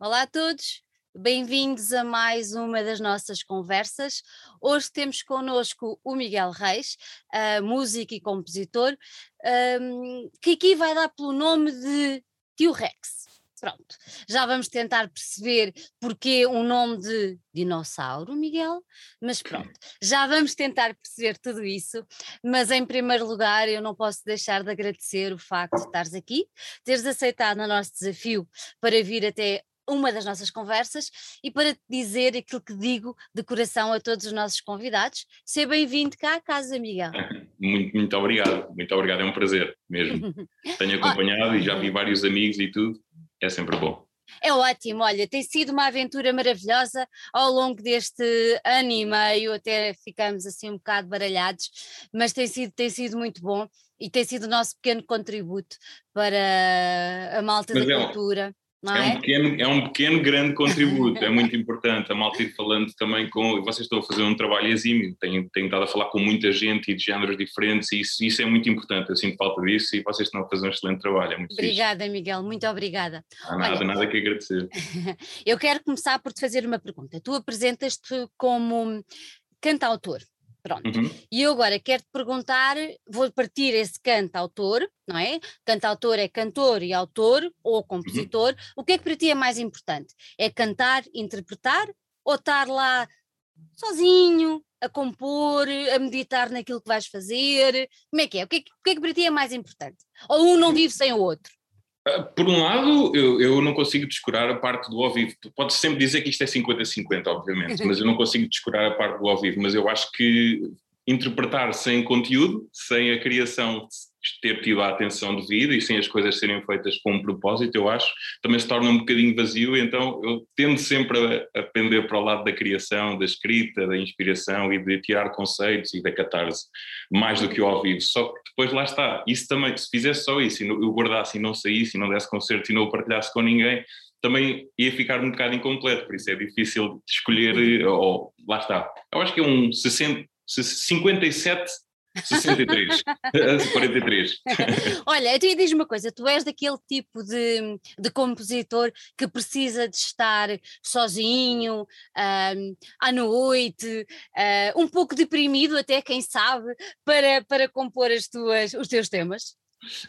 Olá a todos, bem-vindos a mais uma das nossas conversas. Hoje temos connosco o Miguel Reis, uh, músico e compositor, um, que aqui vai dar pelo nome de Tio Rex. Pronto, já vamos tentar perceber porque um nome de dinossauro, Miguel, mas pronto, já vamos tentar perceber tudo isso. Mas em primeiro lugar, eu não posso deixar de agradecer o facto de estares aqui, teres aceitado o nosso desafio para vir até uma das nossas conversas e para te dizer aquilo que digo de coração a todos os nossos convidados. Seja bem-vindo cá à casa, Miguel. Muito, muito obrigado, muito obrigado, é um prazer mesmo. Tenho acompanhado e já vi vários amigos e tudo, é sempre bom. É ótimo, olha, tem sido uma aventura maravilhosa ao longo deste ano e meio, até ficamos assim um bocado baralhados, mas tem sido, tem sido muito bom e tem sido o nosso pequeno contributo para a malta mas da é cultura. É? é? um pequeno, é um pequeno grande contributo, é muito importante. A malta ir falando também com. Vocês estão a fazer um trabalho exímio, tenho, tenho estado a falar com muita gente e de géneros diferentes, e isso, isso é muito importante. Eu sinto falta disso e vocês estão a fazer um excelente trabalho. É muito obrigada, fixe. Miguel, muito obrigada. Não há nada, Olha, nada que agradecer. Eu quero começar por te fazer uma pergunta. Tu apresentas-te como cantautor. Pronto. Uhum. E eu agora quero te perguntar, vou partir esse cantautor, não é? Cantautor é cantor e autor ou uhum. compositor. Uhum. O que é que para ti é mais importante? É cantar, interpretar ou estar lá sozinho, a compor, a meditar naquilo que vais fazer? Como é que é? O que é que, o que, é que para ti é mais importante? Ou um não vive sem o outro? Ah, por um lado, eu, eu não consigo descurar a parte do ao vivo. Pode sempre dizer que isto é 50-50, obviamente, mas eu não consigo descurar a parte do ao vivo. Mas eu acho que interpretar sem conteúdo, sem a criação ter tido a atenção devida e sem as coisas serem feitas com um propósito, eu acho, também se torna um bocadinho vazio, então eu tendo sempre a, a pender para o lado da criação, da escrita, da inspiração e de tirar conceitos e da catarse, mais do que o ao vivo, só que depois lá está, isso também, se fizesse só isso, e eu guardasse e não saísse, e não desse concerto e não o partilhasse com ninguém, também ia ficar um bocado incompleto, por isso é difícil escolher, ou lá está, eu acho que é um 60, 57 63, 43. Olha, tu diz uma coisa, tu és daquele tipo de, de compositor que precisa de estar sozinho, um, à noite, uh, um pouco deprimido até, quem sabe, para, para compor as tuas, os teus temas?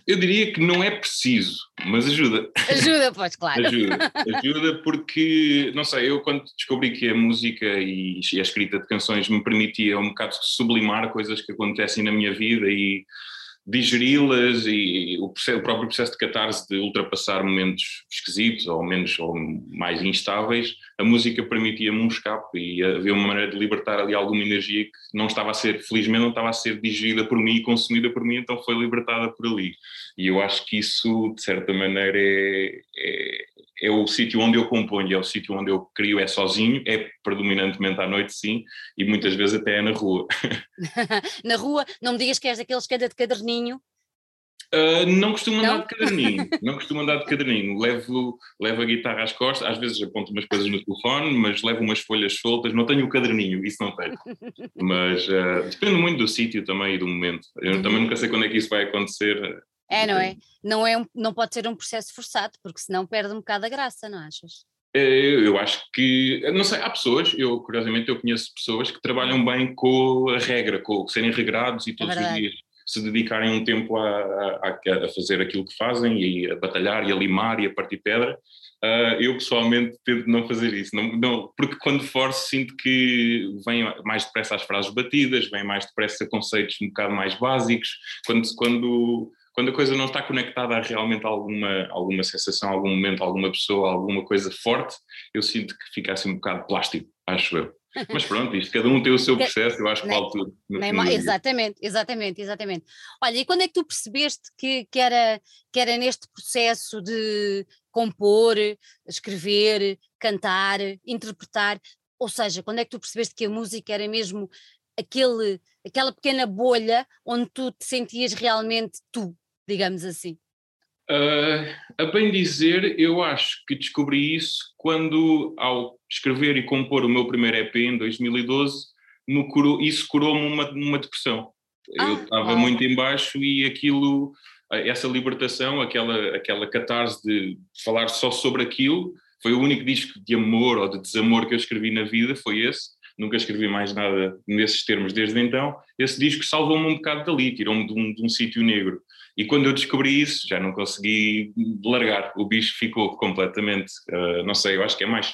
Eu diria que não é preciso, mas ajuda. Ajuda, pois, claro. ajuda, ajuda porque, não sei, eu quando descobri que a música e a escrita de canções me permitia um bocado sublimar coisas que acontecem na minha vida e digeri-las e o, processo, o, próprio processo de catarse de ultrapassar momentos esquisitos ou menos ou mais instáveis, a música permitia-me um escape e havia uma maneira de libertar ali alguma energia que não estava a ser, felizmente não estava a ser digerida por mim e consumida por mim, então foi libertada por ali. E eu acho que isso, de certa maneira, é, é é o sítio onde eu componho, é o sítio onde eu crio, é sozinho, é predominantemente à noite, sim, e muitas vezes até é na rua. na rua, não me digas que és daqueles que anda de caderninho. Uh, não costumo andar de caderninho, não costumo andar de caderninho. Levo, levo a guitarra às costas, às vezes aponto umas coisas no telefone, mas levo umas folhas soltas. Não tenho o caderninho, isso não tenho. Mas uh, depende muito do sítio também e do momento. Eu também nunca sei quando é que isso vai acontecer. É, não é? Não, é um, não pode ser um processo forçado, porque senão perde um bocado a graça, não achas? É, eu acho que, não sei, há pessoas, eu curiosamente eu conheço pessoas que trabalham bem com a regra, com serem regrados e é todos é os dias se dedicarem um tempo a, a, a, fazer aquilo que fazem e a batalhar e a limar e a partir pedra. Uh, eu pessoalmente tento não fazer isso, não, não, porque quando forço sinto que vem mais depressa as frases batidas, vem mais depressa conceitos um bocado mais básicos, quando, quando quando a coisa não está conectada a realmente alguma, alguma sensação, algum momento, alguma pessoa, alguma coisa forte, eu sinto que fica assim um bocado plástico, acho eu. Mas pronto, isto, cada um tem o seu processo, eu acho que vale tudo. exatamente, exatamente, exatamente. Olha, e quando é que tu percebeste que, que, era, que era neste processo de compor, escrever, cantar, interpretar, ou seja, quando é que tu percebeste que a música era mesmo aquele, aquela pequena bolha onde tu te sentias realmente tu? Digamos assim? Uh, a bem dizer, eu acho que descobri isso quando, ao escrever e compor o meu primeiro EP em 2012, curou, isso curou-me uma, uma depressão. Ah, eu estava ah. muito embaixo e aquilo, essa libertação, aquela, aquela catarse de falar só sobre aquilo, foi o único disco de amor ou de desamor que eu escrevi na vida, foi esse. Nunca escrevi mais nada nesses termos desde então. Esse disco salvou-me um bocado dali, tirou-me de um, um sítio negro. E quando eu descobri isso, já não consegui largar. O bicho ficou completamente, uh, não sei, eu acho que é mais.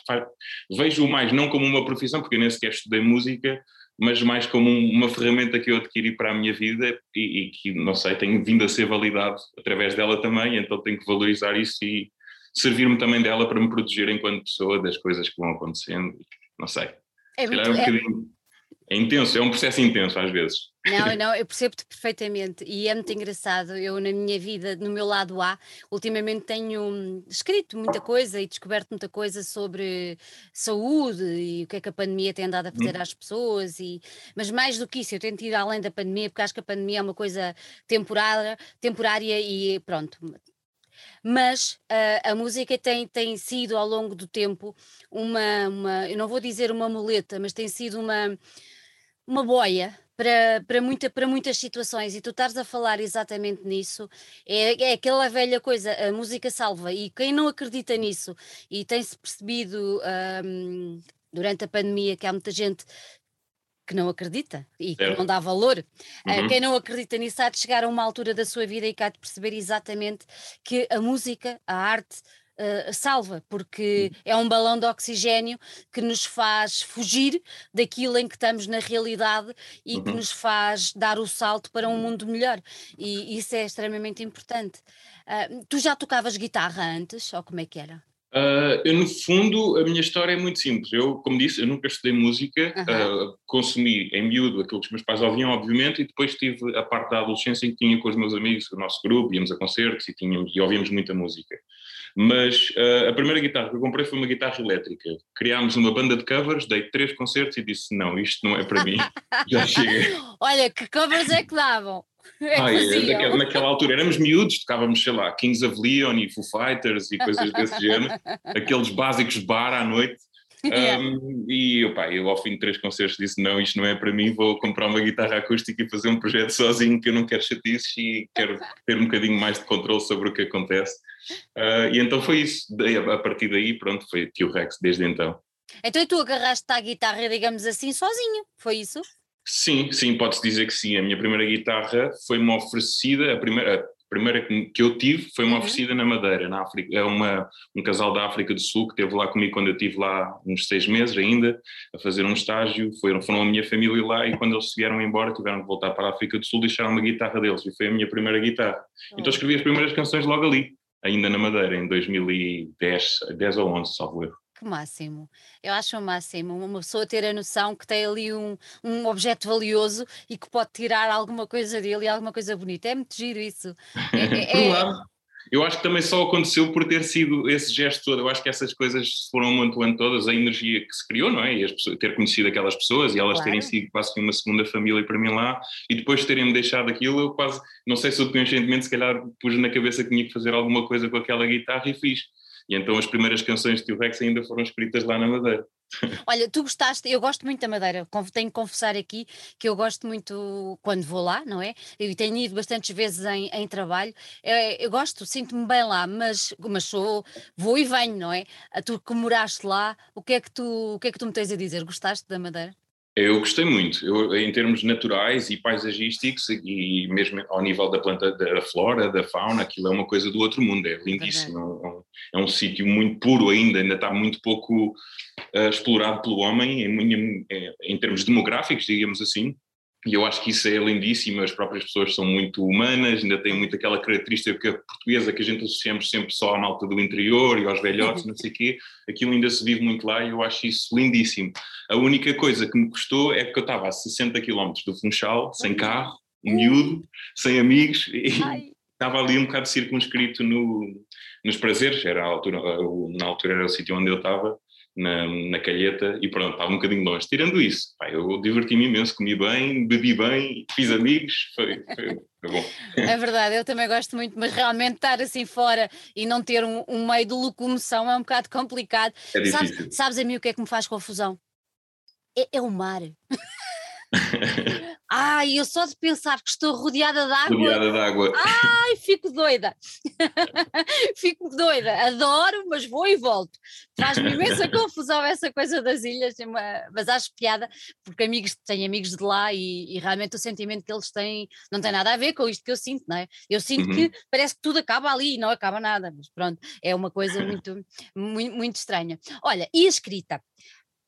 Vejo-o mais não como uma profissão, porque eu nem sequer estudei música, mas mais como uma ferramenta que eu adquiri para a minha vida e, e, que, não sei, tenho vindo a ser validado através dela também, então tenho que valorizar isso e servir-me também dela para me proteger enquanto pessoa das coisas que vão acontecendo, não sei. É, muito, é um bocadinho é intenso, é um processo intenso às vezes. Não, não, eu percebo-te perfeitamente e é muito engraçado. Eu, na minha vida, no meu lado A, ultimamente tenho escrito muita coisa e descoberto muita coisa sobre saúde e o que é que a pandemia tem andado a fazer hum. às pessoas. E, mas mais do que isso, eu tento ir além da pandemia, porque acho que a pandemia é uma coisa temporária, temporária e pronto, mas uh, a música tem, tem sido ao longo do tempo uma, uma, eu não vou dizer uma muleta, mas tem sido uma, uma boia para, para, muita, para muitas situações. E tu estás a falar exatamente nisso, é, é aquela velha coisa, a música salva, e quem não acredita nisso e tem-se percebido um, durante a pandemia que há muita gente que não acredita e que é. não dá valor. Ah, uhum. Uh, quem não acredita nisso há de chegar a uma altura da sua vida e cá de perceber exatamente que a música, a arte, uh, salva, porque é um balão de oxigênio que nos faz fugir daquilo em que estamos na realidade e uhum. que nos faz dar o salto para um mundo melhor. E isso é extremamente importante. Uh, tu já tocavas guitarra antes, ou como é que era? Uh, eu, no fundo, a minha história é muito simples. Eu, como disse, eu nunca estudei música, uhum. uh, consumi em miúdo aquilo que os meus pais ouviam, obviamente, e depois tive a parte da adolescência em que tinha com os meus amigos o nosso grupo, íamos a concertos e, tínhamos, e ouvíamos muita música. Mas uh, a primeira guitarra que eu comprei foi uma guitarra elétrica. Criámos uma banda de covers, dei três concertos e disse: Não, isto não é para mim, já chega. Olha, que covers é que davam? É naquela, naquela, altura éramos miúdos, tocávamos, sei lá, Kings of Leon e Foo Fighters e coisas desse género, aqueles básicos de bar à noite. Um, e opa, eu ao fim de três concertos disse não, isto não é para mim, vou comprar uma guitarra acústica e fazer um projeto sozinho que eu não quero chatices e quero ter um bocadinho mais de controle sobre o que acontece. Uh, e então foi isso, a partir daí pronto, foi Tio Rex desde então. Então tu agarraste a guitarra, digamos assim, sozinho, foi isso? Sim, sim, pode-se dizer que sim. A minha primeira guitarra foi-me oferecida, a primeira, a primeira que eu tive foi-me uhum. oferecida na Madeira, na África. É uma, um casal da África do Sul que esteve lá comigo quando eu estive lá uns seis meses ainda, a fazer um estágio. Foram, foram a minha família lá e quando eles vieram embora tiveram que voltar para a África do Sul, deixaram uma guitarra deles e foi a minha primeira guitarra. Então escrevi as primeiras canções logo ali, ainda na Madeira, em 2010, 10 ou 11, salvo erro. Que máximo. Eu acho o máximo uma pessoa ter a noção que tem ali um, um objeto valioso e que pode tirar alguma coisa dele e alguma coisa bonita. É muito giro isso. É, é, é eu acho que também só aconteceu por ter sido esse gesto todo. Eu acho que essas coisas foram amontoando todas, a energia que se criou, não é? E pessoas, ter conhecido aquelas pessoas e elas claro. terem sido quase que uma segunda família para mim lá e depois terem-me deixado aquilo, eu quase, não sei se subconscientemente, se calhar pus na cabeça que tinha que fazer alguma coisa com aquela guitarra e fiz. E então as primeiras canções de Tio Rex ainda foram escritas lá na Madeira. Olha, tu gostaste, eu gosto muito da Madeira, tenho que confessar aqui que eu gosto muito quando vou lá, não é? Eu tenho ido bastantes vezes em, em trabalho, eu, eu gosto, sinto-me bem lá, mas, mas sou, vou e venho, não é? Tu que moraste lá, o que, é que tu, o que é que tu me tens a dizer? Gostaste da Madeira? Eu gostei muito, eu, em termos naturais e paisagísticos e mesmo ao nível da planta, da flora, da fauna, aquilo é uma coisa do outro mundo, é lindíssimo, é um, é um sítio muito puro ainda, ainda está muito pouco uh, explorado pelo homem em, em, em termos demográficos, digamos assim, e eu acho que isso é lindíssimo, as próprias pessoas são muito humanas, ainda têm muito aquela característica portuguesa que a gente associamos sempre só à malta do interior e aos velhotes, não sei o quê, aquilo ainda se vive muito lá e eu acho isso lindíssimo. A única coisa que me custou é que eu estava a 60 km do Funchal, sem carro, miúdo, sem amigos, e Ai. estava ali um bocado circunscrito no, nos prazeres, era a altura, na altura era o sítio onde eu estava, na, na calheta e pronto, estava um bocadinho longe. Tirando isso, pá, eu diverti-me imenso, comi bem, bebi bem, fiz amigos, foi, foi, foi, bom. É verdade, eu também gosto muito, mas realmente estar assim fora e não ter um, um meio de locomoção é um bocado complicado. É sabes, sabes a mim o que é que me faz confusão? É, é o mar. Ai, eu só de pensar que estou rodeada de água. Rodeada de água. Ai, fico doida. fico doida. Adoro, mas vou e volto. Faz-me imensa confusão essa coisa das ilhas, mas acho piada, porque amigos, tenho amigos de lá e, e, realmente o sentimento que eles têm não tem nada a ver com isto que eu sinto, não é? Eu sinto uhum. que parece que tudo acaba ali e não acaba nada, mas pronto, é uma coisa muito, muito, muito estranha. Olha, e a escrita?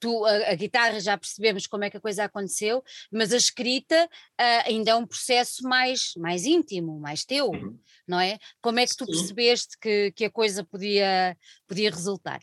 Tu, a, a, guitarra já percebemos como é que a coisa aconteceu, mas a escrita uh, ainda é um processo mais, mais íntimo, mais teu, uhum. não é? Como é que tu percebeste que, que a coisa podia, podia resultar?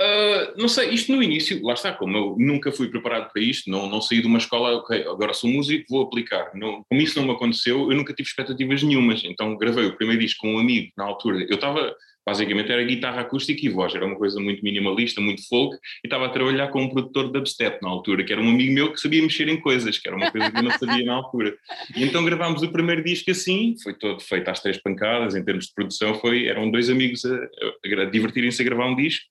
Uh, não sei, isto no início, lá está, como eu nunca fui preparado para isto, não, não saí de uma escola, ok, agora sou músico, vou aplicar. Não, como isso não me aconteceu, eu nunca tive expectativas nenhumas, então gravei o primeiro disco com um amigo na altura. Eu estava basicamente era guitarra acústica e voz, era uma coisa muito minimalista, muito folk, e estava a trabalhar com um produtor de dubstep na altura, que era um amigo meu que sabia mexer em coisas, que era uma coisa que eu não sabia na altura. E então gravámos o primeiro disco assim, foi todo feito às três pancadas, em termos de produção, foi, eram dois amigos a, a, a divertirem-se a gravar um disco,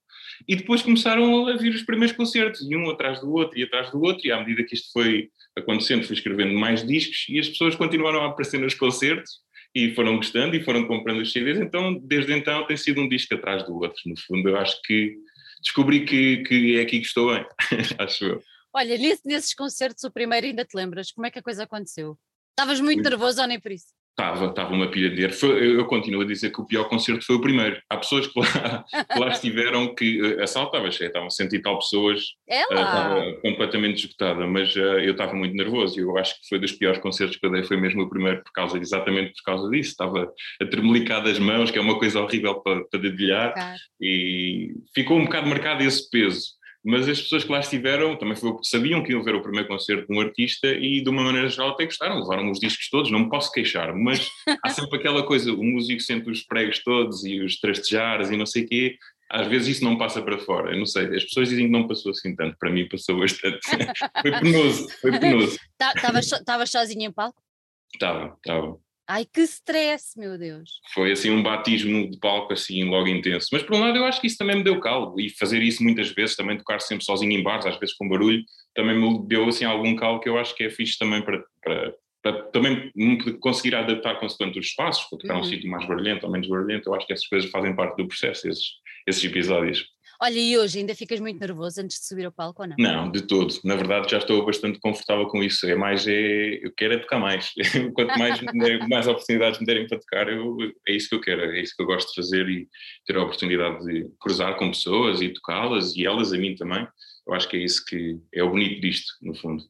e depois começaram a vir os primeiros concertos, e um atrás do outro, e atrás do outro, e à medida que isto foi acontecendo, fui escrevendo mais discos, e as pessoas continuaram a aparecer nos concertos, e foram gostando e foram comprando os CDs, então desde então tem sido um disco atrás do outro, no fundo eu acho que descobri que, que é aqui que estou bem, acho eu. Olha, nesses concertos o primeiro ainda te lembras, como é que a coisa aconteceu? Estavas muito nervoso ou nem por isso? Estava, estava uma pilha. Foi, eu continuo a dizer que o pior concerto foi o primeiro. Há pessoas que lá, que lá estiveram que a sala estava cheia, estavam cento e tal pessoas, uh, estava completamente esgotada, mas uh, eu estava muito nervoso e eu acho que foi dos piores concertos que eu dei, foi mesmo o primeiro, por causa, exatamente por causa disso. Estava a tremelicar das mãos, que é uma coisa horrível para, para dedilhar, e ficou um bocado marcado esse peso mas as pessoas que lá estiveram também foi, sabiam que iam ver o primeiro concerto de um artista e de uma maneira geral até gostaram, levaram os discos todos, não me posso queixar, mas há sempre aquela coisa, o músico sente os pregos todos e os trastejares e não sei o quê, às vezes isso não passa para fora, eu não sei, as pessoas dizem que não passou assim tanto, para mim passou bastante, foi penoso, foi penoso. Estavas tá, sozinho em palco? Estava, estava. Ai, que stress, meu Deus. Foi assim um batismo de palco assim logo intenso. Mas por um lado eu acho que isso também me deu calo e fazer isso muitas vezes, também tocar sempre sozinho em bares, às vezes com barulho, também me deu assim algum calo que eu acho que é fixe também para, para, para também conseguir adaptar consoante os espaços, para tocar uhum. um sítio mais barulhento ou menos barulhento, eu acho que essas coisas fazem parte do processo, esses, esses episódios. Olha, e hoje ainda ficas muito nervoso antes de subir ao palco ou não? Não, de todo. Na verdade já estou bastante confortável com isso. É mais, é, eu quero é tocar mais. Quanto mais, mais oportunidades me derem para tocar, eu, é isso que eu quero, é isso que eu gosto de fazer e ter a oportunidade de cruzar com pessoas e tocá-las e elas a mim também. Eu acho que é isso que é o bonito disto, no fundo.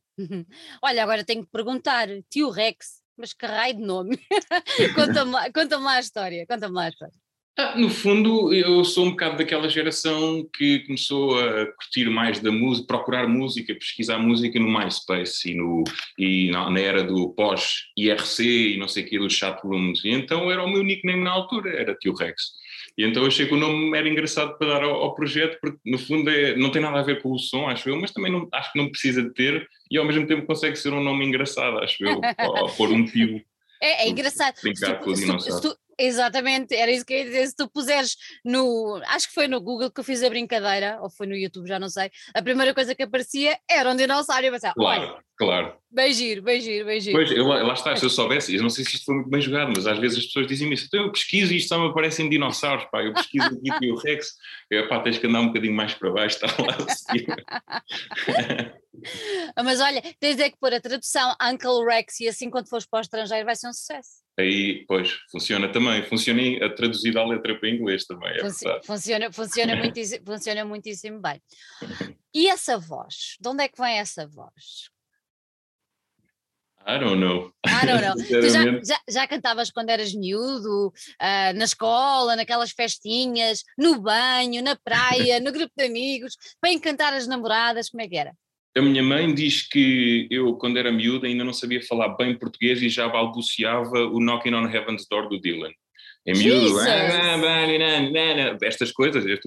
Olha, agora tenho que perguntar, tio Rex, mas que raio de nome? conta-me conta lá a história, conta-me lá a história. Ah, no fundo, eu sou um bocado daquela geração que começou a curtir mais da música, procurar música, pesquisar música no MySpace e, no, e na, na era do pós-IRC e não sei o que, dos chatrooms. E então era o meu nickname na altura, era Tio Rex. E então eu achei que o nome era engraçado para dar ao, ao, projeto, porque no fundo é, não tem nada a ver com o som, acho eu, mas também não, acho que não precisa de ter, e ao mesmo tempo consegue ser um nome engraçado, acho eu, ao, pôr um tio. É, é engraçado. Brincar com o dinossauro. Exatamente, era isso que eu ia dizer. Se tu puseres no. Acho que foi no Google que eu fiz a brincadeira, ou foi no YouTube, já não sei. A primeira coisa que aparecia era um dinossauro. Eu pensava, claro, claro. Bem giro, bem giro, bem giro. Pois, eu, lá está, se eu soubesse, eu não sei se isto foi muito bem jogado, mas às vezes as pessoas dizem-me isso. Então eu pesquiso e isto só me aparecem dinossauros, pá. Eu pesquiso aqui o Rex, eu, pá, tens que andar um bocadinho mais para baixo, está lá mas olha, tens é que pôr a tradução Uncle Rex e assim quando fores para o estrangeiro vai ser um sucesso aí, pois, funciona também. Funciona a traduzir a letra para inglês também, é Funci verdade. Funciona, funciona, muitíssimo, funciona muitíssimo bem. E essa voz? De onde é que vem essa voz? I don't know. I don't know. tu já, já, já, cantavas quando eras miúdo, uh, na escola, naquelas festinhas, no banho, na praia, no grupo de amigos, para encantar as namoradas, como é que era? A minha mãe diz que eu, quando era miúda, ainda não sabia falar bem português e já balbuciava o Knocking on Heaven's Door do Dylan. É miúdo, estas coisas, eu,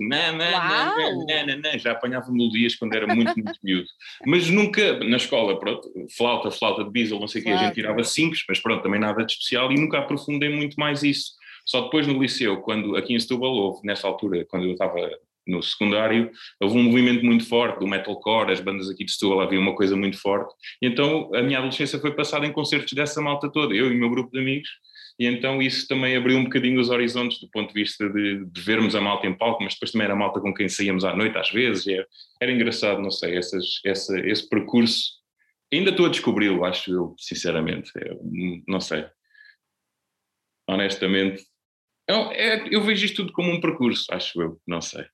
já apanhava melodias quando era muito, muito miúdo. Mas nunca, na escola, pronto, flauta, flauta de bisel, não sei o que, a gente tirava cinco, mas pronto, também nada de especial e nunca aprofundei muito mais isso. Só depois no liceu, quando aqui em Setúbal houve, nessa altura, quando eu estava no secundário, houve um movimento muito forte do metalcore, as bandas aqui de Setúbal havia uma coisa muito forte, e então a minha adolescência foi passada em concertos dessa malta toda, eu e o meu grupo de amigos, e então isso também abriu um bocadinho os horizontes do ponto de vista de, de vermos a malta em palco, mas depois também era a malta com quem saíamos à noite às vezes, era, era engraçado, não sei, essas, essa, esse percurso, ainda estou a descobri-lo, acho eu, sinceramente, é, não sei. Honestamente, eu, é, eu vejo isto tudo como um percurso, acho eu, não sei.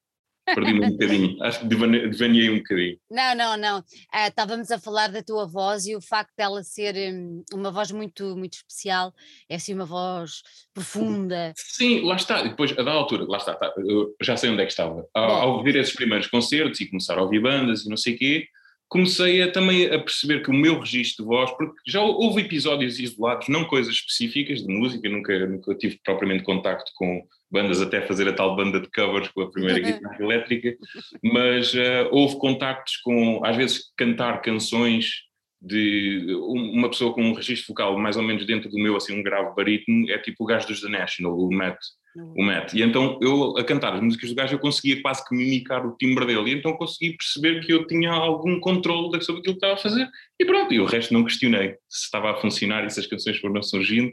Perdi-me um bocadinho, acho que devaneei um bocadinho. Não, não, não. Uh, estávamos a falar da tua voz e o facto dela ser um, uma voz muito, muito especial, é assim uma voz profunda. Sim, lá está. Depois, a da altura, lá está, tá, eu já sei onde é que estava. Ao, ao ouvir esses primeiros concertos e começar a ouvir bandas e não sei o quê, comecei a, também a perceber que o meu registro de voz, porque já houve episódios isolados, não coisas específicas de música, nunca, nunca tive propriamente contacto com bandas até fazer a tal banda de covers com a primeira guitarra elétrica, mas uh, houve contactos com, às vezes, cantar canções de uma pessoa com um registro vocal mais ou menos dentro do meu, assim, um grave barítono, é tipo o gajo dos The National, o Matt, o Matt. E então eu, a cantar as músicas do gajo, eu conseguia quase que mimicar o timbre dele, e então consegui perceber que eu tinha algum controle sobre aquilo que estava a fazer, e pronto, e o resto não questionei se estava a funcionar e se as canções foram surgindo,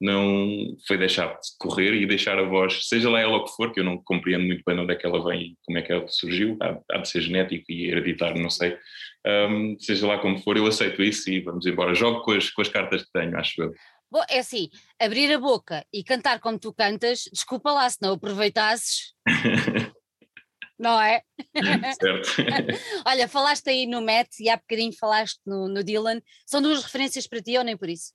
não foi deixar de correr e deixar a voz, seja lá ela o que for, que eu não compreendo muito bem onde é que ela vem e como é que ela surgiu, há, há de ser genético e hereditário, não sei. Um, seja lá como for, eu aceito isso e vamos embora. Jogo com as, com as cartas que tenho, acho eu. Bom, é assim, abrir a boca e cantar como tu cantas, desculpa lá se não aproveitasses. não é? Certo. Olha, falaste aí no Matt e há bocadinho falaste no, no Dylan. São duas referências para ti ou nem por isso?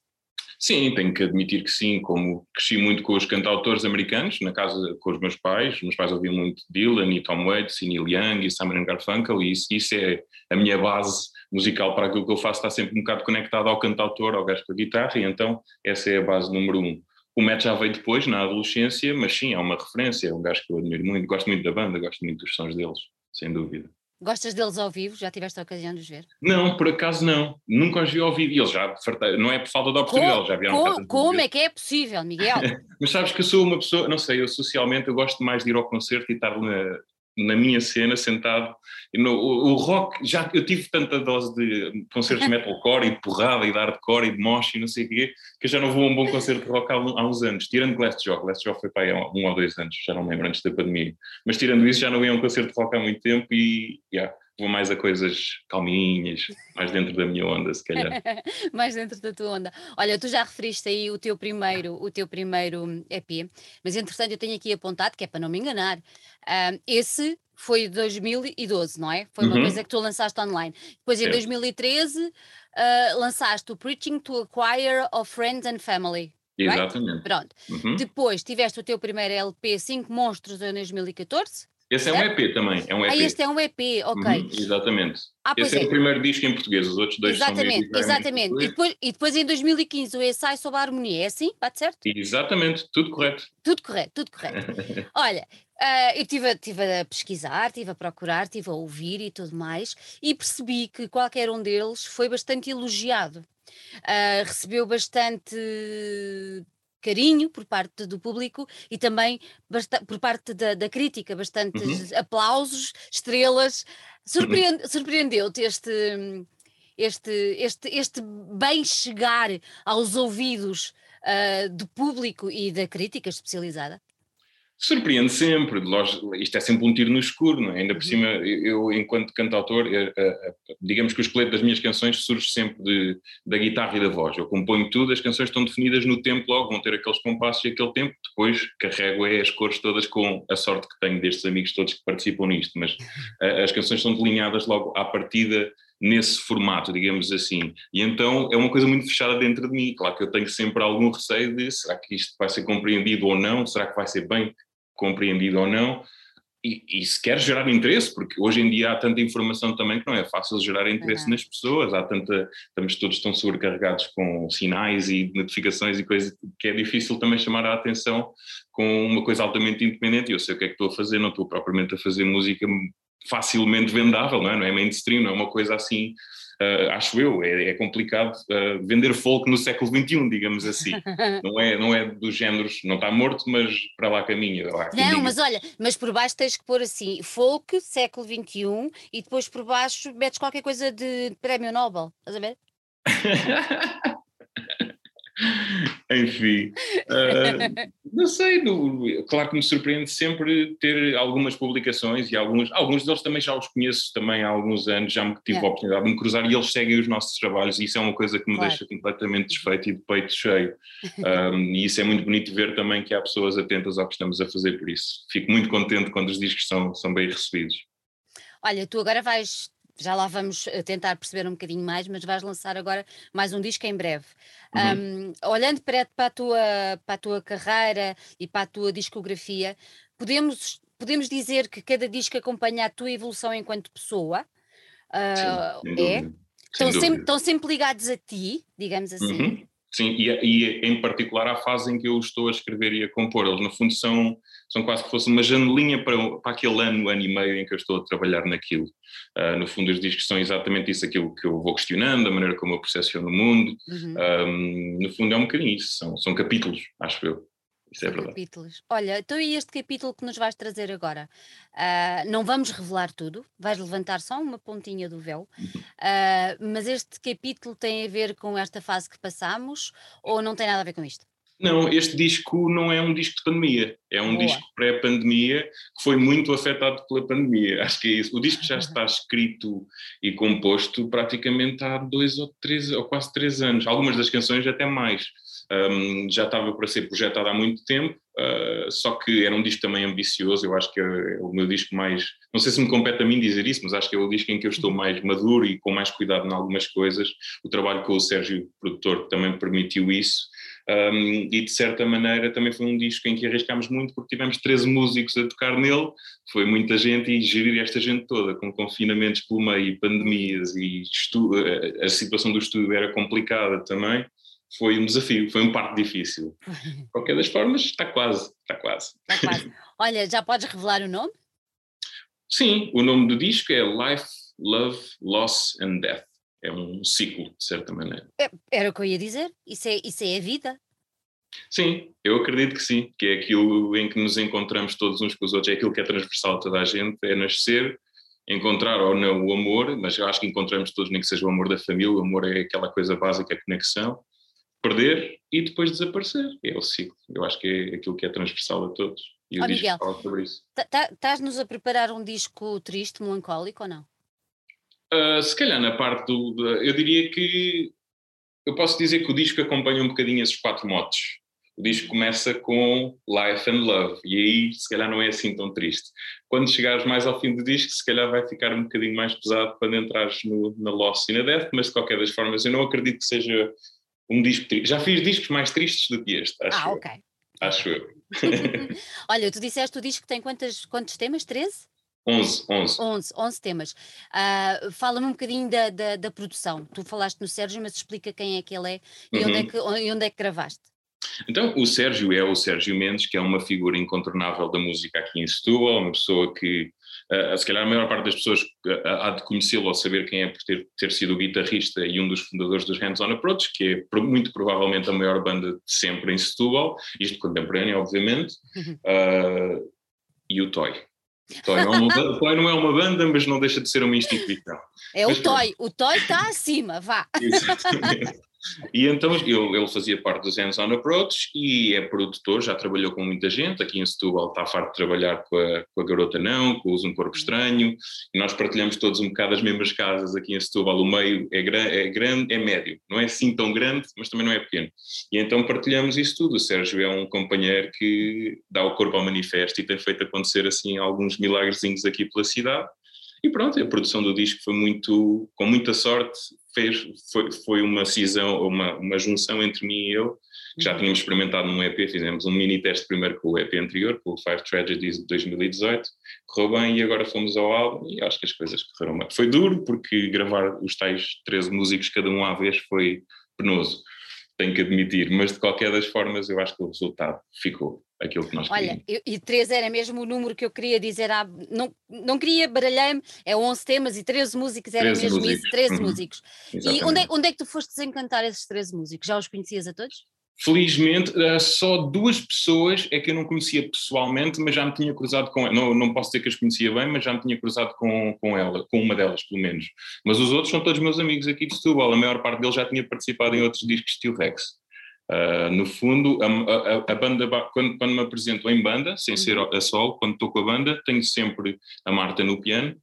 Sim, tenho que admitir que sim, como cresci muito com os cantautores americanos, na casa com os meus pais, meus pais ouviam muito Dylan e Tom Waits e Neil Young e Simon Garfunkel e isso, isso é a minha base musical para aquilo que eu faço, está sempre um bocado conectado ao cantautor, ao gajo com a guitarra e então essa é a base número um. O Matt já veio depois, na adolescência, mas sim, é uma referência, é um gajo que eu admiro muito, gosto muito da banda, gosto muito dos sons deles, sem dúvida. Gostas deles ao vivo? Já tiveste a ocasião de os ver? Não, por acaso não. Nunca os vi ao vivo. E eles já, não é por falta de oportunidade, já vieram Como, como é que é possível, Miguel? Mas sabes que eu sou uma pessoa, não sei, eu socialmente eu gosto mais de ir ao concerto e estar na, na minha cena, sentado. No, o, o, rock, já eu tive tanta dose de concertos de metalcore e de porrada e de hardcore e de mosh e não sei o quê, que eu já não vou a um bom concerto de rock há, há uns anos. Tirando Glassjaw, Glassjaw foi para aí há um ou dois anos, já não lembro, antes da pandemia. Mas tirando isso, já não ia a um concerto de rock há muito tempo e, yeah, vou mais a coisas calminhas, mais dentro da minha onda, se calhar. mais dentro da tua onda. Olha, tu já referiste aí o teu primeiro, o teu primeiro EP, mas entretanto eu tenho aqui apontado, que é para não me enganar, uh, esse foi 2012, não é? Foi uma uhum. coisa que tu lançaste online. Depois em é. 2013 uh, lançaste o Preaching to a Choir of Friends and Family. Exatamente. Right? Pronto. Uhum. Depois tiveste o teu primeiro LP, Cinco Monstros, em 2014. Esse é um EP também, é um EP. Ah, este é um EP, ok. Uhum, exatamente. Ah, Esse é, é, o primeiro disco em português, os outros dois exatamente, são Exatamente, e depois, e depois em 2015 o ensaio sobre a harmonia, é assim? Bate certo? Exatamente, tudo correto. Tudo correto, tudo correto. Olha, uh, eu estive tive a pesquisar, estive a procurar, estive a ouvir e tudo mais, e percebi que qualquer um deles foi bastante elogiado. Uh, recebeu bastante carinho por parte do público e também por parte da, da crítica, bastantes uhum. aplausos, estrelas. Surpreende, Surpreendeu-te este, este, este, este bem chegar aos ouvidos uh, do público e da crítica especializada? Surpreende sempre, isto é sempre um tiro no escuro, não é? ainda por uhum. cima, eu, enquanto cantautor, eh, eh, digamos que o esqueleto das minhas canções surge sempre de, da guitarra e da voz. Eu componho tudo, as canções estão definidas no tempo logo, vão ter aqueles compassos e aquele tempo, depois carrego é as cores todas com a sorte que tenho destes amigos todos que participam nisto, mas as canções são delineadas logo à partida nesse formato, digamos assim. E então é uma coisa muito fechada dentro de mim. Claro que eu tenho sempre algum receio de será que isto vai ser compreendido ou não, será que vai ser bem compreendido ou não, e, e, se quer gerar interesse, porque hoje em dia há tanta informação também que não é fácil gerar interesse uhum. nas pessoas, há tanta, estamos todos tão sobrecarregados com sinais e notificações e coisas que é difícil também chamar a atenção com uma coisa altamente independente. Eu sei o que é que estou a fazer, não estou propriamente a fazer música facilmente vendável, não é? Não é mainstream, não é uma coisa assim uh, acho eu, é, é complicado uh, vender folk no século XXI, digamos assim. não, é, não é dos géneros, não está morto, mas para lá caminha. Lá, não, diga. mas olha, mas por baixo tens que pôr assim, folk, século XXI, e depois por baixo metes qualquer coisa de prémio Nobel, estás a ver? Enfim, uh, não sei, claro que me surpreende sempre ter algumas publicações e alguns, alguns deles também já os conheço também há alguns anos, já me tive yeah. a oportunidade de me cruzar e eles seguem os nossos trabalhos e isso é uma coisa que me claro. deixa completamente desfeito e de peito cheio. Um, e isso é muito bonito ver também que há pessoas atentas ao que estamos a fazer por isso. Fico muito contente quando os discos são, são bem recebidos. Olha, tu agora vais já lá vamos eh, tentar perceber um bocadinho mais, mas vais lançar agora mais um disco em breve. Uhum. Um, olhando para, para, a tua, para a tua carreira e para a tua discografia, podemos, podemos dizer que cada disco acompanha a tua evolução enquanto pessoa? Uh, Sim, é? Estão sempre, estão sempre ligados a ti, digamos assim. Uhum. Sim, e, e, em particular à fase em que eu estou a escrever e a compor. Eles, no fundo, são, são quase que fosse uma janelinha para, para aquele ano, ano e meio em que eu estou a trabalhar naquilo. Uh, no fundo, os discos são exatamente isso, aquilo que eu vou questionando, a maneira como eu percepciono o mundo. Uhum. Um, no fundo, é um bocadinho isso, são, são capítulos, acho eu. Isso é verdade. Capítulos. Olha, então e este capítulo que nos vais trazer agora? Uh, não vamos revelar tudo, vais levantar só uma pontinha do véu, uh, mas este capítulo tem a ver com esta fase que passamos ou não tem nada a ver com isto? Não, este disco não é um disco de pandemia, é um Boa. disco pré-pandemia que foi muito afetado pela pandemia. Acho que é isso. O disco já está escrito e composto praticamente há dois ou três, ou quase três anos. Algumas das canções até mais. Um, já estava para ser projetado há muito tempo, uh, só que era um disco também ambicioso. Eu acho que é o meu disco mais. Não sei se me compete a mim dizer isso, mas acho que é o disco em que eu estou mais maduro e com mais cuidado em algumas coisas. O trabalho com o Sérgio, produtor, também permitiu isso. Um, e de certa maneira também foi um disco em que arriscámos muito porque tivemos 13 músicos a tocar nele, foi muita gente e gerir esta gente toda, com confinamentos pelo meio, pandemias e a situação do estúdio era complicada também, foi um desafio, foi um parte difícil. De qualquer das formas, está quase, está quase. Está quase. Olha, já podes revelar o nome? Sim, o nome do disco é Life, Love, Loss and Death é um ciclo, de certa maneira. É, era o que eu ia dizer, isso é, isso é a vida. Sim, eu acredito que sim, que é aquilo em que nos encontramos todos uns com os outros, é aquilo que é transversal a toda a gente, é nascer, encontrar ou não o amor, mas eu acho que encontramos todos, nem que seja o amor da família, o amor é aquela coisa básica, a conexão, perder e depois desaparecer, é o ciclo, eu acho que é aquilo que é transversal a todos. E o oh, disco Miguel, fala sobre isso. Estás-nos a preparar um disco triste, melancólico ou não? Uh, se calhar na parte do. Eu diria que. Eu posso dizer que o disco acompanha um bocadinho esses quatro motos. O disco começa com Life and Love, e aí se calhar não é assim tão triste. Quando chegares mais ao fim do disco, se calhar vai ficar um bocadinho mais pesado quando entrares no, na Lost e na Death, mas de qualquer das formas eu não acredito que seja um disco triste. Já fiz discos mais tristes do que este, acho ah, eu. ok. Acho eu. Olha, tu disseste o disco tem quantos, quantos temas? 13? 11, 11. 11, 11 temas. Uh, Fala-me um bocadinho da, da, da, produção. Tu falaste no Sérgio, mas explica quem é que ele é e, uhum. onde, é que, e onde é que gravaste. Então, o Sérgio é o Sérgio Mendes, que é uma figura incontornável da música aqui em Setúbal, uma pessoa que, uh, se calhar a maior parte das pessoas há de conhecê-lo ou saber quem é por ter, ter sido o guitarrista e um dos fundadores dos Hands On Approach, que é muito provavelmente a maior banda de sempre em Setúbal, isto contemporâneo, obviamente, uh, e o Toy. Toy não, é Toy não é uma banda, mas não deixa de ser uma instituição. É o Toy, o Toy está acima, vá. Exatamente. E então ele, ele fazia parte dos Hands On Approach e é produtor, já trabalhou com muita gente, aqui em Setúbal está farto de trabalhar com a, com a Garota Não, com Usa um Corpo Estranho, e nós partilhamos todos um bocado as mesmas casas aqui em Setúbal, o meio é, gran, é grande, é médio, não é assim tão grande, mas também não é pequeno. E então partilhamos isso tudo, o Sérgio é um companheiro que dá o corpo ao manifesto e tem feito acontecer assim alguns milagrezinhos aqui pela cidade, e pronto, a produção do disco foi muito, com muita sorte, fez, foi, foi uma cisão, uma, uma junção entre mim e ele, que já uhum. tínhamos experimentado num EP, fizemos um mini teste primeiro com o EP anterior, com o Five Tragedies de 2018, correu bem e agora fomos ao álbum e acho que as coisas correram bem. Foi duro porque gravar os tais 13 músicos cada um à vez foi penoso. Tenho que admitir, mas de qualquer das formas eu acho que o resultado ficou aquilo que nós Olha, eu, e 13 era mesmo o número que eu queria dizer, à, não, não queria baralhar-me, é 11 temas e 13 músicos, era 13 mesmo músicos. isso, 13 uhum. músicos. Exatamente. E onde é, onde é que tu foste desencantar esses 13 músicos? Já os conhecias a todos? Felizmente, eh, só duas pessoas é que eu não conhecia pessoalmente, mas já me tinha cruzado com não, não posso dizer que as conhecia bem, mas já me tinha cruzado com, com ela, com uma delas, pelo menos. Mas os outros são todos meus amigos aqui de Setúbal, a maior parte deles já tinha participado em outros discos de Rex. Uh, no fundo, a, a, a, banda, quando, quando me apresento em banda, sem ser uhum. a solo, quando estou com a banda, tenho sempre a Marta no piano,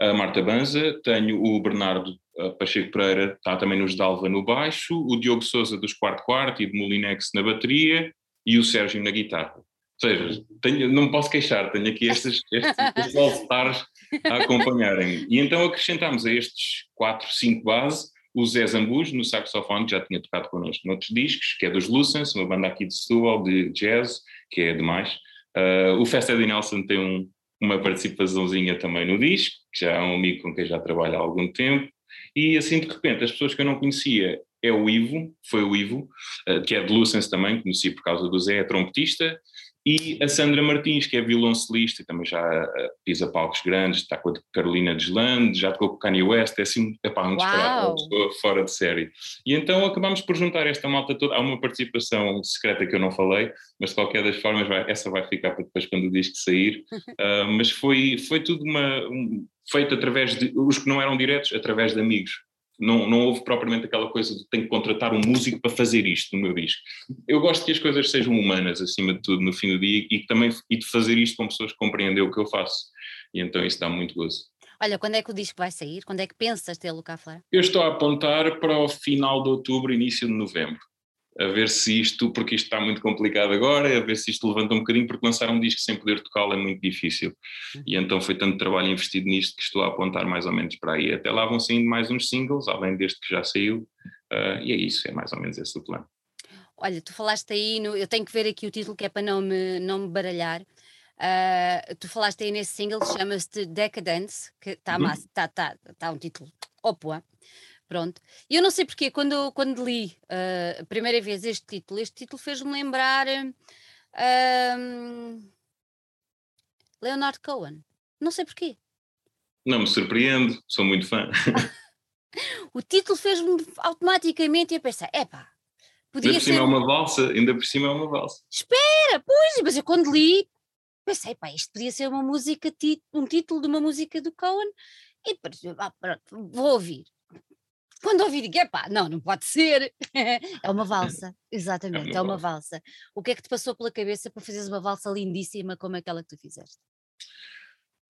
a Marta Banza, tenho o Bernardo Pacheco Pereira está também nos Dalva no baixo, o Diogo Souza dos Quarto Quarto e de Molinex na bateria e o Sérgio na guitarra. Ou seja, tenho, não me posso queixar, tenho aqui estes, estes, estes all-stars a acompanharem. E então acrescentamos a estes quatro, cinco bases o Zé Zambus no saxofone, que já tinha tocado connosco noutros discos, que é dos Lucens, uma banda aqui de Setúbal, de jazz, que é demais. Uh, o Festa de Nelson tem um, uma participaçãozinha também no disco, que já é um amigo com quem já trabalho há algum tempo. E assim, de repente, as pessoas que eu não conhecia é o Ivo, foi o Ivo, eh, que é de Lucens também, conheci por causa do Zé, é trompetista, e a Sandra Martins, que é violoncelista e também já pisa palcos grandes, está com a Carolina Deslandes, já tocou com Kanye West, é assim, epá, um disparate, fora de série. E então acabámos por juntar esta malta toda, há uma participação secreta que eu não falei, mas de qualquer das formas vai, essa vai ficar para depois quando o disco sair, uh, mas foi, foi tudo uma, um, feito através de, os que não eram diretos, através de amigos. Não, não houve propriamente aquela coisa de tenho que contratar um músico para fazer isto no meu disco. Eu gosto que as coisas sejam humanas, acima de tudo, no fim do dia, e também e de fazer isto com pessoas que compreendem o que eu faço. E então isso dá muito gozo. Olha, quando é que o disco vai sair? Quando é que pensas tê-lo cá fora? Eu estou a apontar para o final de outubro, início de novembro a ver se isto, porque isto está muito complicado agora, a ver se isto levanta um bocadinho, porque lançar um disco sem poder tocá-lo é muito difícil. E então foi tanto trabalho investido nisto que estou a apontar mais ou menos para aí. Até lá vão saindo mais uns singles, além deste que já saiu, uh, e é isso, é mais ou menos esse o plano. Olha, tu falaste aí, no, eu tenho que ver aqui o título que é para não me, não me baralhar. Uh, tu falaste aí nesse single, chama-se Decadence, que está uhum. tá, tá, tá um título opoa. Pronto. E eu não sei porque, quando, quando li uh, a primeira vez este título, este título fez-me lembrar uh, Leonard Cohen. Não sei porquê. Não me surpreendo, sou muito fã. o título fez-me automaticamente eu pensei, epá, podia ainda por cima ser... é uma valsa, ainda por cima é uma valsa. Espera, pois, mas eu quando li pensei, pá, isto podia ser uma música, um título de uma música do Cohen e ah, pronto, vou ouvir. Quando ouvi, digo, epá, não, não pode ser. é uma valsa, exatamente, é uma, é uma valsa. O que é que te passou pela cabeça para fazeres uma valsa lindíssima como aquela que tu fizeste?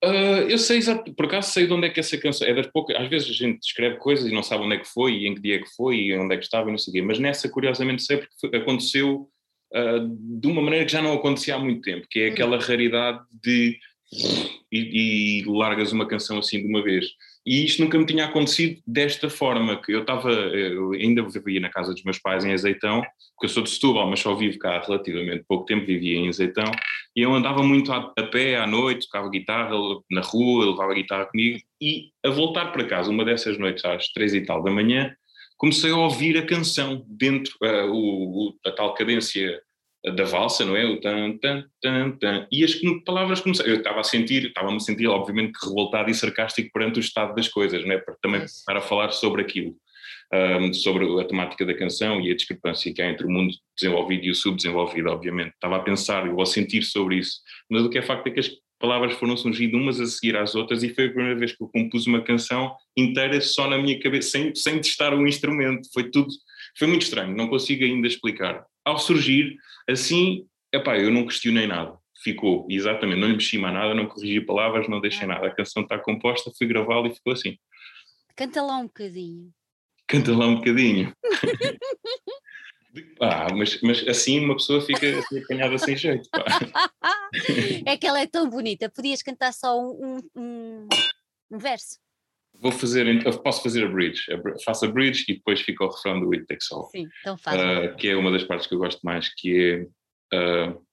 Uh, eu sei exato, por acaso sei de onde é que essa canção é das poucas, às vezes a gente escreve coisas e não sabe onde é que foi e em que dia é que foi e onde é que estava e não sei o quê, mas nessa curiosamente sei porque foi, aconteceu uh, de uma maneira que já não acontecia há muito tempo, que é hum. aquela raridade de e, e largas uma canção assim de uma vez. E isto nunca me tinha acontecido desta forma, que eu estava, eu ainda vivia na casa dos meus pais em Azeitão, porque eu sou de Setúbal, mas só vivo cá há relativamente pouco tempo, vivia em Azeitão, e eu andava muito a, a pé à noite, tocava guitarra na rua, levava a guitarra comigo, e a voltar para casa, uma dessas noites às três e tal da manhã, comecei a ouvir a canção dentro, uh, o, o, a tal cadência da valsa, não é? O tan, tan, tan, tan. E as palavras começaram. Eu estava a sentir, estava-me a sentir, obviamente, revoltado e sarcástico perante o estado das coisas, não é? Para também para falar sobre aquilo, um, sobre a temática da canção e a discrepância que há entre o mundo desenvolvido e o subdesenvolvido, obviamente. Estava a pensar ou a sentir sobre isso. Mas o que é facto é que as palavras foram surgindo umas a seguir às outras e foi a primeira vez que eu compus uma canção inteira só na minha cabeça, sem, sem testar o instrumento. Foi tudo, foi muito estranho, não consigo ainda explicar ao surgir, assim, epá, eu não questionei nada. Ficou, exatamente, não lhe mexi mais nada, não corrigi palavras, não deixei nada. A canção está composta, fui gravá-la e ficou assim. Canta lá um bocadinho. Canta lá um bocadinho. Ah, mas, mas assim uma pessoa fica, assim apanhada sem jeito. Pá. É que ela é tão bonita. Podias cantar só um, um, um verso. Vou fazer, eu posso fazer a bridge, faço a bridge e depois fica o refrão do It Takes All. Sim, então faz. Uh, que é uma das partes que eu gosto mais, que é uh,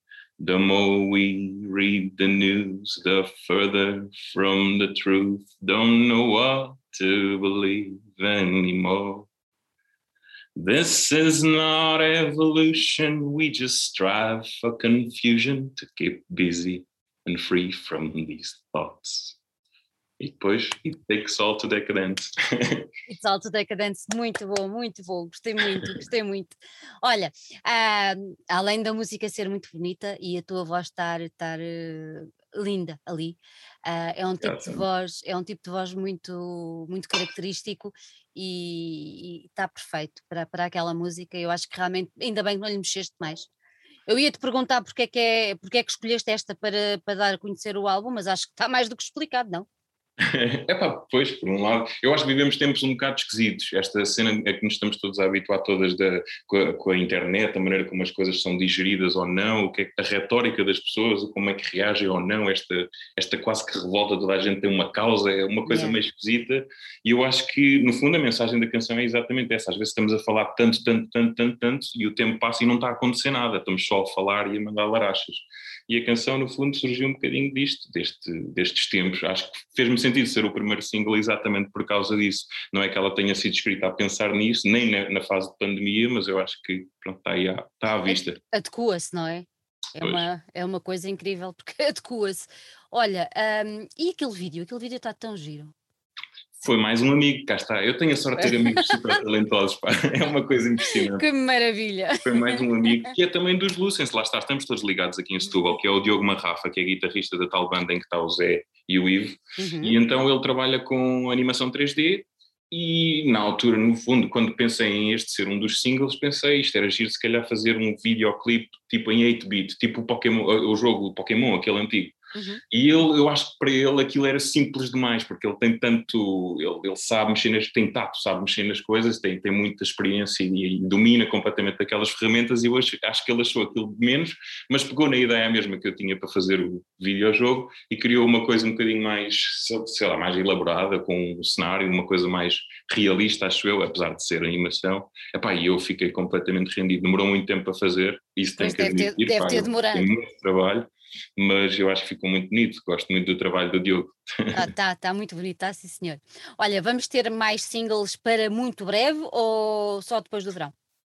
The more we read the news, the further from the truth. Don't know what to believe anymore. This is not evolution, we just strive for confusion to keep busy and free from these thoughts. E depois, It Takes All to Decadence. It's All to Decadence, muito bom, muito bom, gostei muito, gostei muito. Olha, uh, além da música ser muito bonita e a tua voz estar, estar uh, linda ali, uh, é um tipo de voz, é um tipo de voz muito, muito característico e está perfeito para, para aquela música. Eu acho que realmente, ainda bem que não lhe mexeste mais. Eu ia te perguntar porque é que, é, porque é que escolheste esta para, para dar a conhecer o álbum, mas acho que está mais do que explicado, não? É pá, pois, por um lado, eu acho que vivemos tempos um bocado esquisitos. Esta cena é que nos estamos todos a habituar todas da, com, a, com, a, internet, a maneira como as coisas são digeridas ou não, o que é, a retórica das pessoas, como é que reagem ou não, esta, esta quase que revolta, toda a gente tem uma causa, é uma coisa yeah. meio esquisita. E eu acho que, no fundo, a mensagem da canção é exatamente essa. Às vezes estamos a falar tanto, tanto, tanto, tanto, tanto, e o tempo passa e não está a acontecer nada, estamos só a falar e a mandar larachas. E a canção, no fundo, surgiu um bocadinho disto, deste, destes tempos. Acho que fez-me sentido ser o primeiro single exatamente por causa disso. Não é que ela tenha sido escrita a pensar nisso, nem na, na fase de pandemia, mas eu acho que pronto, está aí à, está à vista. Adequa-se, não é? É uma, é uma coisa incrível porque adequa-se. Olha, um, e aquele vídeo? Aquele vídeo está tão giro foi mais um amigo, cá está. Eu tenho a sorte de ter amigos super talentosos, pá. é uma coisa impressionante. Que maravilha! Foi mais um amigo, que é também dos Lucens, lá está, estamos todos ligados aqui em Setúbal, que é o Diogo Marrafa, que é guitarrista da tal banda em que está o Zé e o Ivo, uhum. e então ele trabalha com animação 3D, e na altura, no fundo, quando pensei em este ser um dos singles, pensei isto era giro se calhar fazer um videoclipe tipo em 8-bit, tipo o, Pokémon, o jogo Pokémon, aquele antigo. Uhum. E ele, eu acho que para ele aquilo era simples demais, porque ele tem tanto, ele, ele sabe mexer nas, tem tato, sabe mexer nas coisas, tem, tem muita experiência e, e domina completamente aquelas ferramentas e eu acho, acho que ele achou aquilo de menos, mas pegou na ideia mesma que eu tinha para fazer o videojogo e criou uma coisa um bocadinho mais, sei lá, mais elaborada, com um cenário, uma coisa mais realista, acho eu, apesar de ser animação. Epá, e eu fiquei completamente rendido, demorou muito tempo para fazer, isso pois tem que deve admitir, ter, deve pá, ter demorado. Muito trabalho mas eu acho que ficou muito bonito, gosto muito do trabalho do Diogo. Ah, tá, tá muito bonito, tá, sim senhor. Olha, vamos ter mais singles para muito breve ou só depois do verão?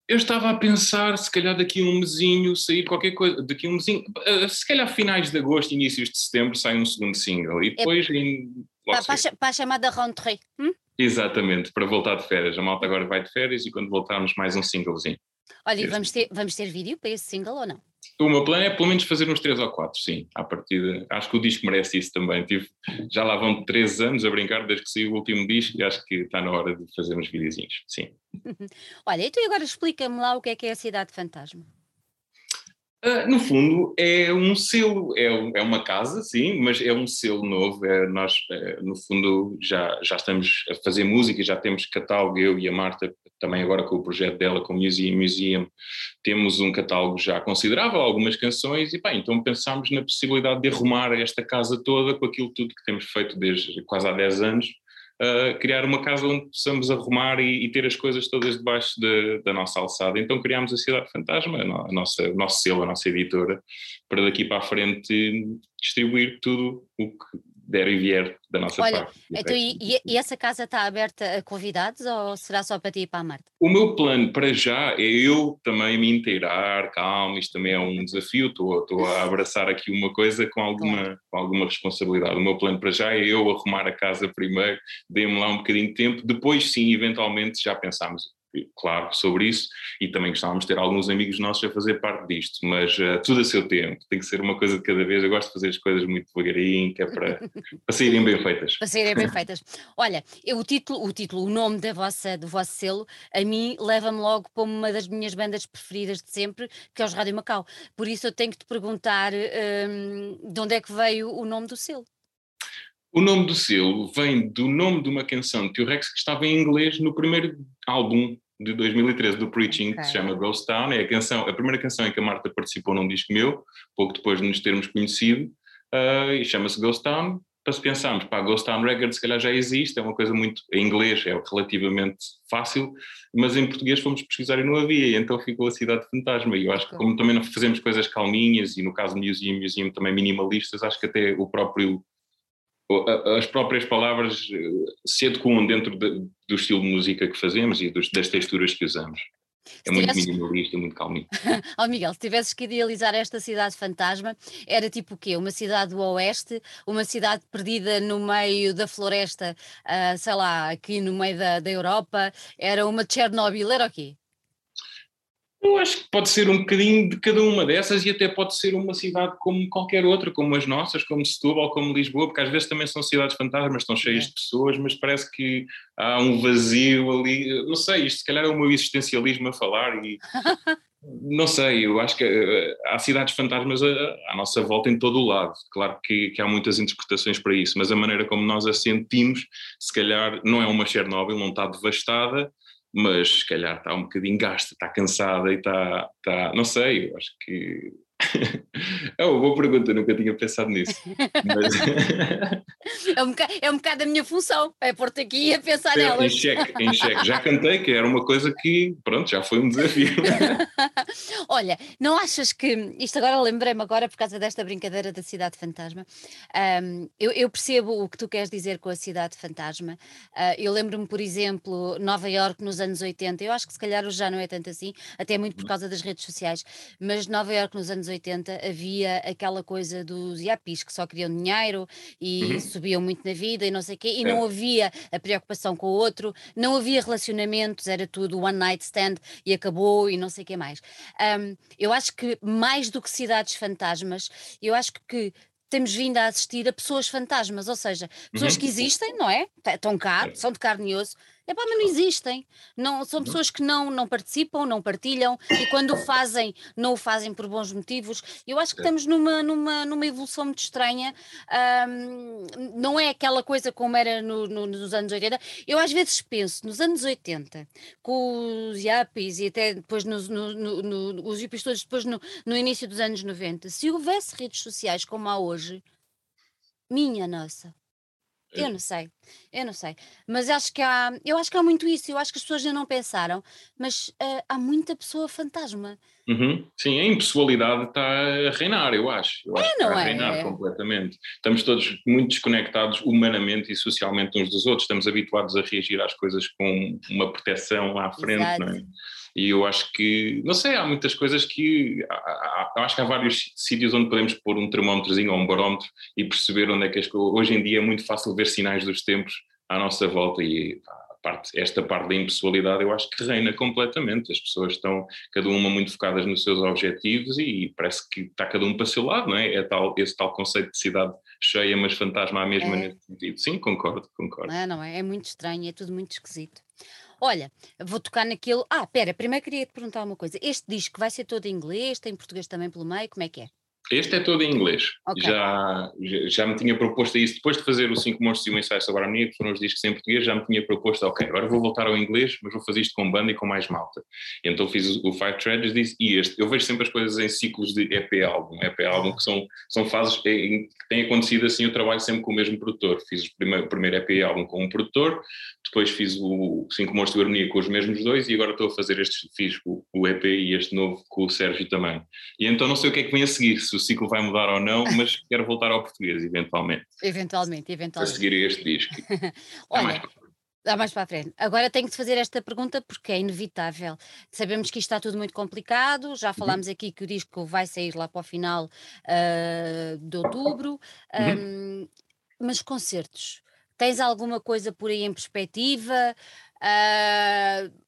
Eu estava a pensar, se calhar daqui a um mesinho sair qualquer coisa, daqui a um mesinho, eh, se calhar finais de agosto, inícios de setembro sai um segundo single e é depois é, em, para, para, a chamada rentrée. Hum? Exatamente, para voltar de férias. A malta agora vai de férias e quando voltarmos mais um singlezinho. Olha, e vamos ter, vamos ter vídeo para esse single ou não? O meu plano é pelo menos fazer uns 3 ou 4, sim, à partida. Acho que o disco merece isso também. Tive, já lá vão 13 anos a brincar desde que saiu o último disco e acho que está na hora de fazer uns videozinhos, sim. Olha, então agora explica-me lá o que é que é a Cidade Fantasma. Uh, no fundo, é um selo, é, é, uma casa, sim, mas é um selo novo. É, nós, é, no fundo, já, já estamos a fazer música, já temos catálogo, eu e a Marta, também agora com o projeto dela, com o Museum Museum, temos um catálogo já considerável, algumas canções, e bem, então pensámos na possibilidade de arrumar esta casa toda com aquilo tudo que temos feito desde quase há 10 anos, criar uma casa onde possamos arrumar e, e ter as coisas todas debaixo de, da nossa alçada. Então criámos a Cidade Fantasma, a nossa, o nosso selo, a nossa editora, para daqui para a frente distribuir tudo o que der e vier da nossa Olha, parte. Então, e, e, essa casa está aberta a convidados ou será só para ti e para a Marta? O meu plano para já é eu também me inteirar, calma, isto também é um desafio, estou, estou a abraçar aqui uma coisa com alguma, claro. com alguma responsabilidade. O meu plano para já é eu arrumar a casa primeiro, dê-me lá um bocadinho de tempo, depois sim, eventualmente já pensámos claro, sobre isso e também gostávamos de ter alguns amigos nossos a fazer parte disto, mas uh, tudo a seu tempo, tem que ser uma coisa de cada vez. Eu gosto de fazer as coisas muito devagarinho, que é para, para saírem bem feitas. Para saírem bem feitas. Olha, eu, o título, o título, o nome da vossa, do vosso selo, a mim leva-me logo para uma das minhas bandas preferidas de sempre, que é os Rádio Macau. Por isso eu tenho que te perguntar um, de onde é que veio o nome do selo. O nome do selo vem do nome de uma canção de T-Rex que estava em inglês no primeiro álbum de 2013 do Preaching, okay. que se chama Ghost Town. É a, canção, a primeira canção em que a Marta participou num disco meu, pouco depois de nos termos conhecido, uh, e chama-se Ghost Town. Para se pensarmos, pá, Ghost Town Records se calhar já existe, é uma coisa muito. Em inglês é relativamente fácil, mas em português fomos pesquisar e não havia, e então ficou a Cidade Fantasma. E eu acho que, como também não fazemos coisas calminhas, e no caso do Museum, Museum também minimalistas, acho que até o próprio as próprias palavras eh, se adequam dentro de, do estilo de música que fazemos e dos, das texturas que usamos. É muito tivesses... minimalista, muito calminho. oh Miguel, se tivesses que idealizar esta cidade fantasma, era tipo o quê? Uma cidade do oeste? Uma cidade perdida no meio da floresta, uh, sei lá, aqui no meio da, da Europa? Era uma Chernobyl? Era o quê? Eu acho que pode ser um bocadinho de cada uma dessas e até pode ser uma cidade como qualquer outra, como as nossas, como Setúbal, como Lisboa, porque às vezes também são cidades fantasmas, estão cheias de pessoas, mas parece que há um vazio ali. Não sei, isto se calhar é o meu existencialismo a falar e. não sei, eu acho que uh, há cidades fantasmas à, nossa volta em todo o lado. Claro que, que, há muitas interpretações para isso, mas a maneira como nós a sentimos, se calhar não é uma Chernobyl, não está devastada, mas se calhar está um bocadinho gasta, está cansada e está, está não sei, eu acho que é uma boa pergunta, nunca tinha pensado nisso. Mas... é, um bocado, é um bocado a minha função, é pôr-te aqui a pensar é, nelas. Em xeque, em xeque. Já cantei, que era uma coisa que, pronto, já foi um desafio. Olha, não achas que, isto agora lembrei-me agora por causa desta brincadeira da cidade fantasma, um, eu, eu, percebo o que tu queres dizer com a cidade fantasma. Uh, eu lembro-me, por exemplo, Nova York nos anos 80, eu acho que se calhar hoje já não é tanto assim, até muito por causa das redes sociais, mas Nova York nos anos 80 havia aquela coisa dos yapis que só queriam dinheiro e uhum. subiam muito na vida e não sei o quê, e é. não havia a preocupação com o outro, não havia relacionamentos, era tudo one night stand e acabou e não sei o que mais. Um, eu acho que mais do que cidades fantasmas, eu acho que temos vindo a assistir a pessoas fantasmas, ou seja, pessoas uhum. que existem, não é? Estão cá, são de carne e osso, é pá, mas não existem. Não, são pessoas que não, não participam, não partilham e quando o fazem, não o fazem por bons motivos. Eu acho que estamos numa, numa, numa evolução muito estranha. Um, não é aquela coisa como era no, no, nos anos 80. Eu às vezes penso, nos anos 80, com os yappies e até depois nos, no, no, os yappies todos depois no início dos anos 90, se houvesse redes sociais como há hoje, minha nossa eu não sei, eu não sei. Mas acho que há, eu acho que há muito isso, eu acho que as pessoas ainda não pensaram, mas uh, há muita pessoa fantasma. Uhum. Sim, a impessoalidade está a reinar, eu acho. Eu é, acho não está é? a reinar é. completamente. Estamos todos muito desconectados humanamente e socialmente uns dos outros, estamos habituados a reagir às coisas com uma proteção à frente, Exato. não é? E eu acho que, não sei, há muitas coisas que. Há, há, acho que há vários sítios onde podemos pôr um termómetrozinho ou um barómetro e perceber onde é que as coisas. Hoje em dia é muito fácil ver sinais dos tempos à nossa volta e parte, esta parte da impessoalidade eu acho que reina completamente. As pessoas estão, cada uma muito focadas nos seus objetivos e parece que está cada um para o seu lado, não é? É tal, esse tal conceito de cidade cheia, mas fantasma à mesma é. nesse sentido. Sim, concordo, concordo. Não, é, não é? É muito estranho, é tudo muito esquisito. Olha, vou tocar naquilo. Ah, pera, primeiro queria te perguntar uma coisa. Este disco vai ser todo em inglês? Tem português também pelo meio? Como é que é? Este é todo em inglês. Okay. Já, já me tinha proposto isso, depois de fazer o Cinco Monstros e o Ensaio sobre a Harmonia, que foram os discos em português, já me tinha proposto, ok, agora vou voltar ao inglês, mas vou fazer isto com banda e com mais malta. Então fiz o Five Tragedies e este. Eu vejo sempre as coisas em ciclos de EP álbum, EP álbum, que são, são fases em que tem acontecido assim, eu trabalho sempre com o mesmo produtor. Fiz o primeiro, o primeiro EP álbum com um produtor, depois fiz o Cinco Monstros e a Harmonia com os mesmos dois e agora estou a fazer este, fiz o, o EP e este novo com o Sérgio também. E então não sei o que é que vem a seguir, se o ciclo vai mudar ou não, mas quero voltar ao português, eventualmente. Eventualmente, eventualmente. A seguir este disco. Olha, Dá mais para a frente. Agora tenho de fazer esta pergunta porque é inevitável. Sabemos que isto está tudo muito complicado, já uhum. falámos aqui que o disco vai sair lá para o final uh, de outubro, uhum. um, mas concertos, tens alguma coisa por aí em perspectiva? Uh,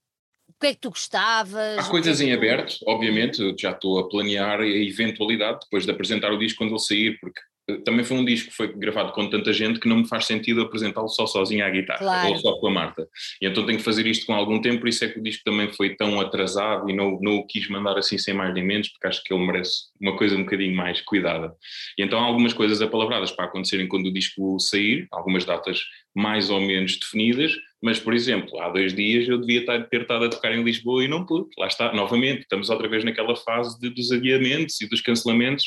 o que é que tu gostavas? Há coisas é em aberto, obviamente, já estou a planear a eventualidade depois de apresentar o disco quando ele sair, porque também foi um disco que foi gravado com tanta gente que não me faz sentido apresentá-lo só sozinho à guitarra claro. ou só com a Marta. E então tenho que fazer isto com algum tempo, por isso é que o disco também foi tão atrasado e não, não o quis mandar assim sem mais nem menos, porque acho que ele merece uma coisa um bocadinho mais cuidada. E então há algumas coisas apalavradas para acontecerem quando o disco sair, algumas datas mais ou menos definidas, mas, por exemplo, há dois dias eu devia ter estado a tocar em Lisboa e não pude. Lá está, novamente, estamos outra vez naquela fase de, dos adiamentos e dos cancelamentos,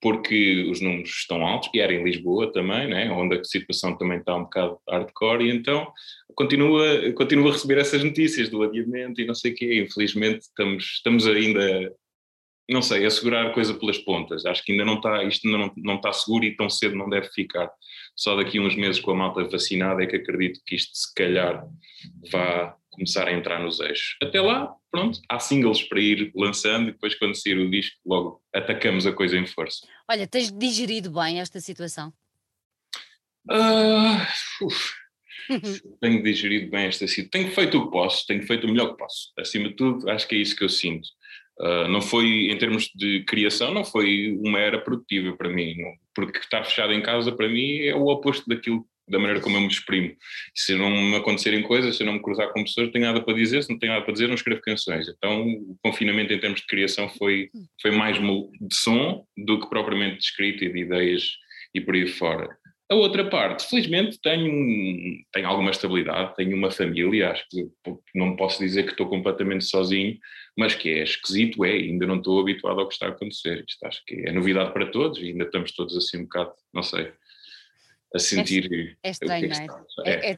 porque os números estão altos, e era em Lisboa também, né, onde a situação também está um bocado hardcore, e então continua, continua a receber essas notícias do adiamento e não sei o quê. Infelizmente estamos, estamos ainda não sei, assegurar a coisa pelas pontas. Acho que ainda não está, isto ainda não, não está seguro e tão cedo não deve ficar. Só daqui a uns meses com a malta vacinada é que acredito que isto se calhar vá começar a entrar nos eixos. Até lá, pronto, há singles para ir lançando e depois quando sair o disco logo atacamos a coisa em força. Olha, tens digerido bem esta situação? Uh, tenho digerido bem esta situação. Tenho feito o que posso, tenho feito o melhor que posso. Acima de tudo, acho que é isso que eu sinto. Uh, não foi, em termos de criação, não foi uma era produtiva para mim, porque estar fechado em casa para mim é o oposto daquilo da maneira como eu me exprimo. Se não me acontecerem coisas, se não me cruzar com pessoas, não tenho nada para dizer, se não tenho nada para dizer, não escrevo canções. Então, o confinamento em termos de criação foi, foi mais de som do que propriamente de escrita e de ideias e por aí fora. A outra parte, felizmente, tenho, tenho alguma estabilidade, tenho uma família, acho que não posso dizer que estou completamente sozinho, mas que é esquisito, é, ainda não estou habituado ao que está a acontecer. Isto acho que é novidade para todos e ainda estamos todos assim um bocado, não sei, a sentir. É, é estranho, que é, não é? É, é,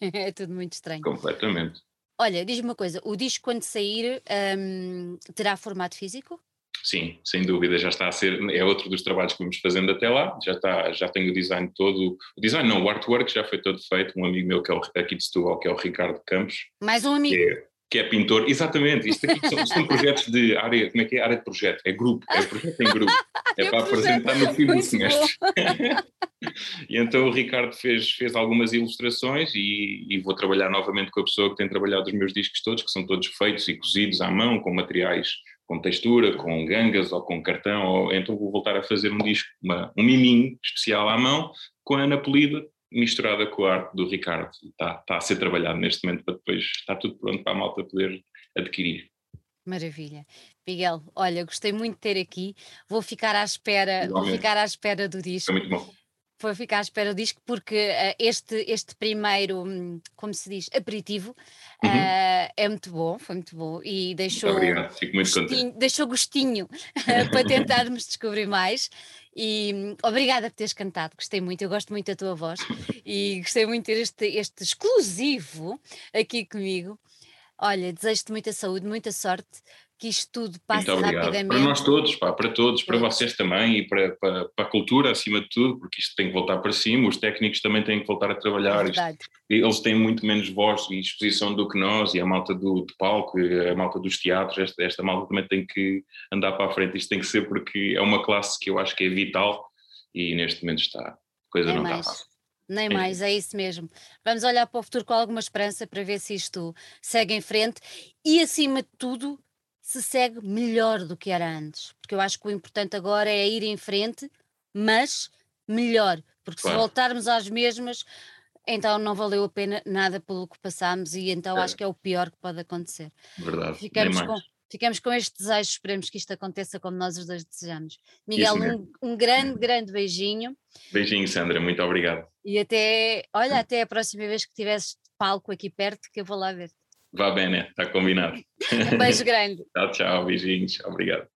é, é, tudo muito estranho. Completamente. Olha, diz-me uma coisa: o disco, quando sair, um, terá formato físico? Sim, sem dúvida, já está a ser, é outro dos trabalhos que vamos fazendo até lá, já, está, já tenho o design todo, o design não, o artwork já foi todo feito, um amigo meu que é o, aqui de Setúbal, que é o Ricardo Campos. Mais um amigo. Que é, que é pintor, exatamente, isto aqui são, são, projetos de área, como é que é? Área de projeto, é grupo, é projeto em grupo, é para apresentar no fim do semestre. e então o Ricardo fez, fez algumas ilustrações e, e, vou trabalhar novamente com a pessoa que tem trabalhado os meus discos todos, que são todos feitos e cozidos à mão, com materiais, com textura, com gangas ou com cartão, ou, então vou voltar a fazer um disco, uma, um miminho especial à mão, com a Ana Polida, misturada com a arte do Ricardo. Está, está a ser trabalhado neste momento para depois estar tudo pronto para a malta poder adquirir. Maravilha. Miguel, olha, gostei muito de ter aqui. Vou ficar à espera, vou ficar à espera do disco. Foi muito bom. Vou ficar à espera do disco porque uh, este, este primeiro, hum, como se diz, aperitivo uh, uhum. é muito bom, foi muito bom e deixou, Obrigado, fico muito gostinho, contente. deixou gostinho uh, para tentarmos descobrir mais. E hum, obrigada por teres cantado, gostei muito, eu gosto muito da tua voz e gostei muito de ter este, este exclusivo aqui comigo. Olha, desejo-te muita saúde, muita sorte, que isto tudo passe rapidamente. Para nós todos, pá, para todos, para vocês também e para, para, para, a cultura acima de tudo, porque isto tem que voltar para cima, os técnicos também têm que voltar a trabalhar. É eles têm muito menos voz e exposição do que nós e a malta do, de palco, a malta dos teatros, esta, esta malta também tem que andar para a frente. Isto tem que ser porque é uma classe que eu acho que é vital e neste momento está, a coisa é não mais. está fácil. Nem é mais, é isso mesmo. Vamos olhar para o futuro com alguma esperança para ver se isto segue em frente e, acima de tudo, se segue melhor do que era antes. Porque eu acho que o importante agora é ir em frente, mas melhor. Porque claro. se voltarmos às mesmas, então não valeu a pena nada pelo que passámos e então é. acho que é o pior que pode acontecer. Verdade. Ficamos com, ficamos com este desejo, esperemos que isto aconteça como nós os dois desejamos. Miguel, um, um, grande, grande beijinho. Beijinho, Sandra, muito obrigado. E até, olha, até a próxima vez que tiveres palco aqui perto, que eu vou lá ver. Vá bem, né? Está combinado. Um beijo grande. tchau, tchau. Beijinhos. Obrigado.